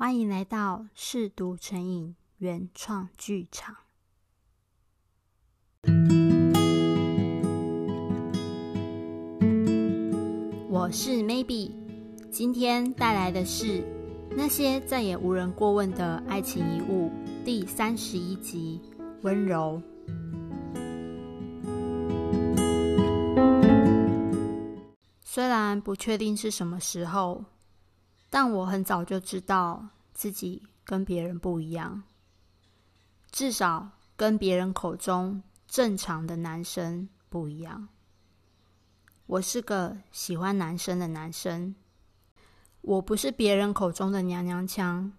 欢迎来到嗜读成瘾原创剧场。我是 Maybe，今天带来的是那些再也无人过问的爱情遗物第三十一集：温柔。虽然不确定是什么时候，但我很早就知道自己跟别人不一样，至少跟别人口中正常的男生不一样。我是个喜欢男生的男生，我不是别人口中的娘娘腔，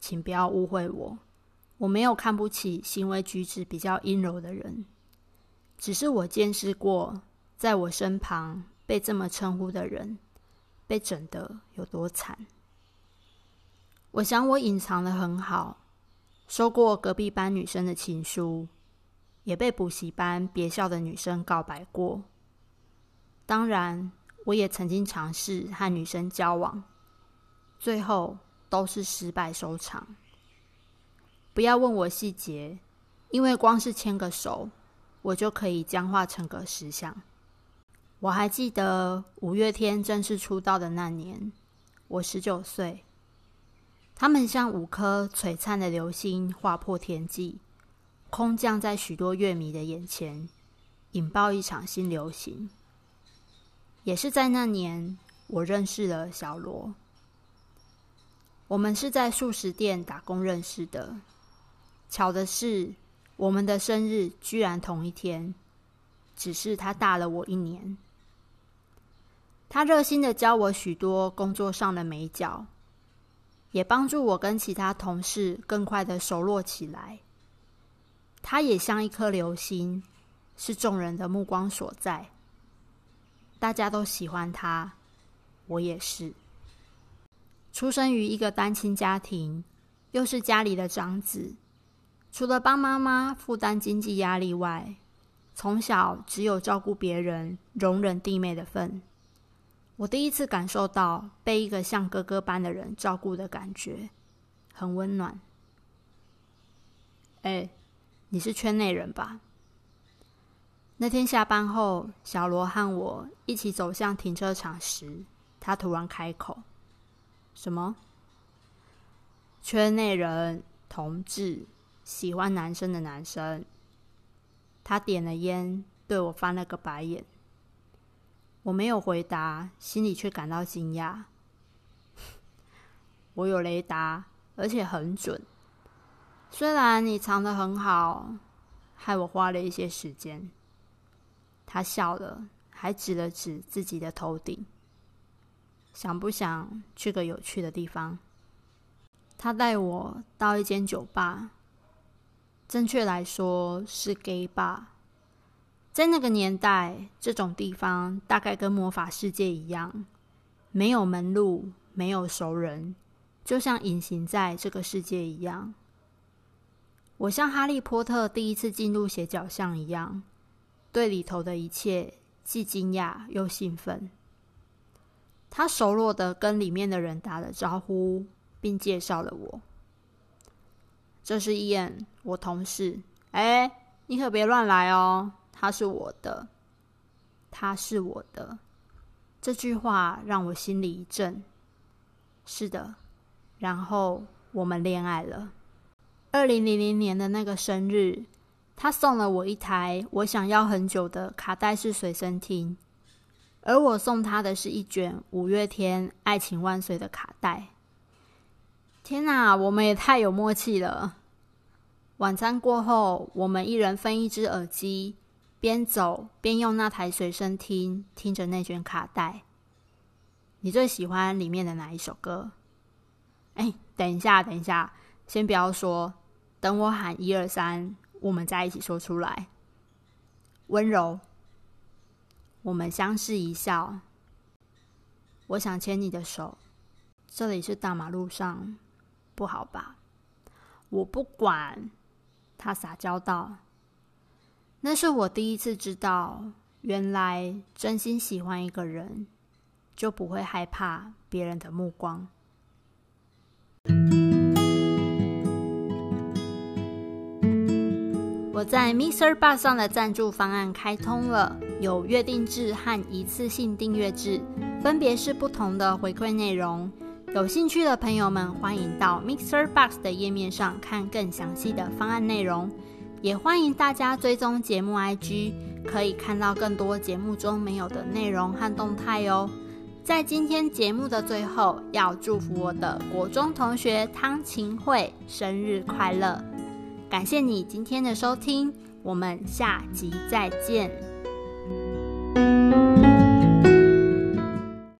请不要误会我。我没有看不起行为举止比较阴柔的人，只是我见识过，在我身旁。被这么称呼的人，被整得有多惨？我想我隐藏得很好，收过隔壁班女生的情书，也被补习班别校的女生告白过。当然，我也曾经尝试和女生交往，最后都是失败收场。不要问我细节，因为光是牵个手，我就可以僵化成个石像。我还记得五月天正式出道的那年，我十九岁。他们像五颗璀璨的流星划破天际，空降在许多乐迷的眼前，引爆一场新流行。也是在那年，我认识了小罗。我们是在素食店打工认识的。巧的是，我们的生日居然同一天，只是他大了我一年。他热心的教我许多工作上的眉角，也帮助我跟其他同事更快的熟络起来。他也像一颗流星，是众人的目光所在。大家都喜欢他，我也是。出生于一个单亲家庭，又是家里的长子，除了帮妈妈负担经济压力外，从小只有照顾别人、容忍弟妹的份。我第一次感受到被一个像哥哥般的人照顾的感觉，很温暖。哎，你是圈内人吧？那天下班后，小罗和我一起走向停车场时，他突然开口：“什么？圈内人，同志，喜欢男生的男生。”他点了烟，对我翻了个白眼。我没有回答，心里却感到惊讶。我有雷达，而且很准。虽然你藏得很好，害我花了一些时间。他笑了，还指了指自己的头顶。想不想去个有趣的地方？他带我到一间酒吧，正确来说是 gay bar。在那个年代，这种地方大概跟魔法世界一样，没有门路，没有熟人，就像隐形在这个世界一样。我像哈利波特第一次进入斜角巷一样，对里头的一切既惊讶又兴奋。他熟络的跟里面的人打了招呼，并介绍了我：“这是伊恩，我同事。哎，你可别乱来哦。”他是我的，他是我的。这句话让我心里一震。是的，然后我们恋爱了。二零零零年的那个生日，他送了我一台我想要很久的卡带式随身听，而我送他的是一卷五月天《爱情万岁》的卡带。天哪，我们也太有默契了！晚餐过后，我们一人分一只耳机。边走边用那台随身听听着那卷卡带。你最喜欢里面的哪一首歌？哎，等一下，等一下，先不要说，等我喊一二三，我们再一起说出来。温柔。我们相视一笑。我想牵你的手。这里是大马路上，不好吧？我不管。他撒娇道。那是我第一次知道，原来真心喜欢一个人，就不会害怕别人的目光。我在 Mr. b u s 上的赞助方案开通了，有月定制和一次性订阅制，分别是不同的回馈内容。有兴趣的朋友们，欢迎到 Mixer Box 的页面上看更详细的方案内容。也欢迎大家追踪节目 IG，可以看到更多节目中没有的内容和动态哦。在今天节目的最后，要祝福我的国中同学汤晴慧生日快乐！感谢你今天的收听，我们下集再见。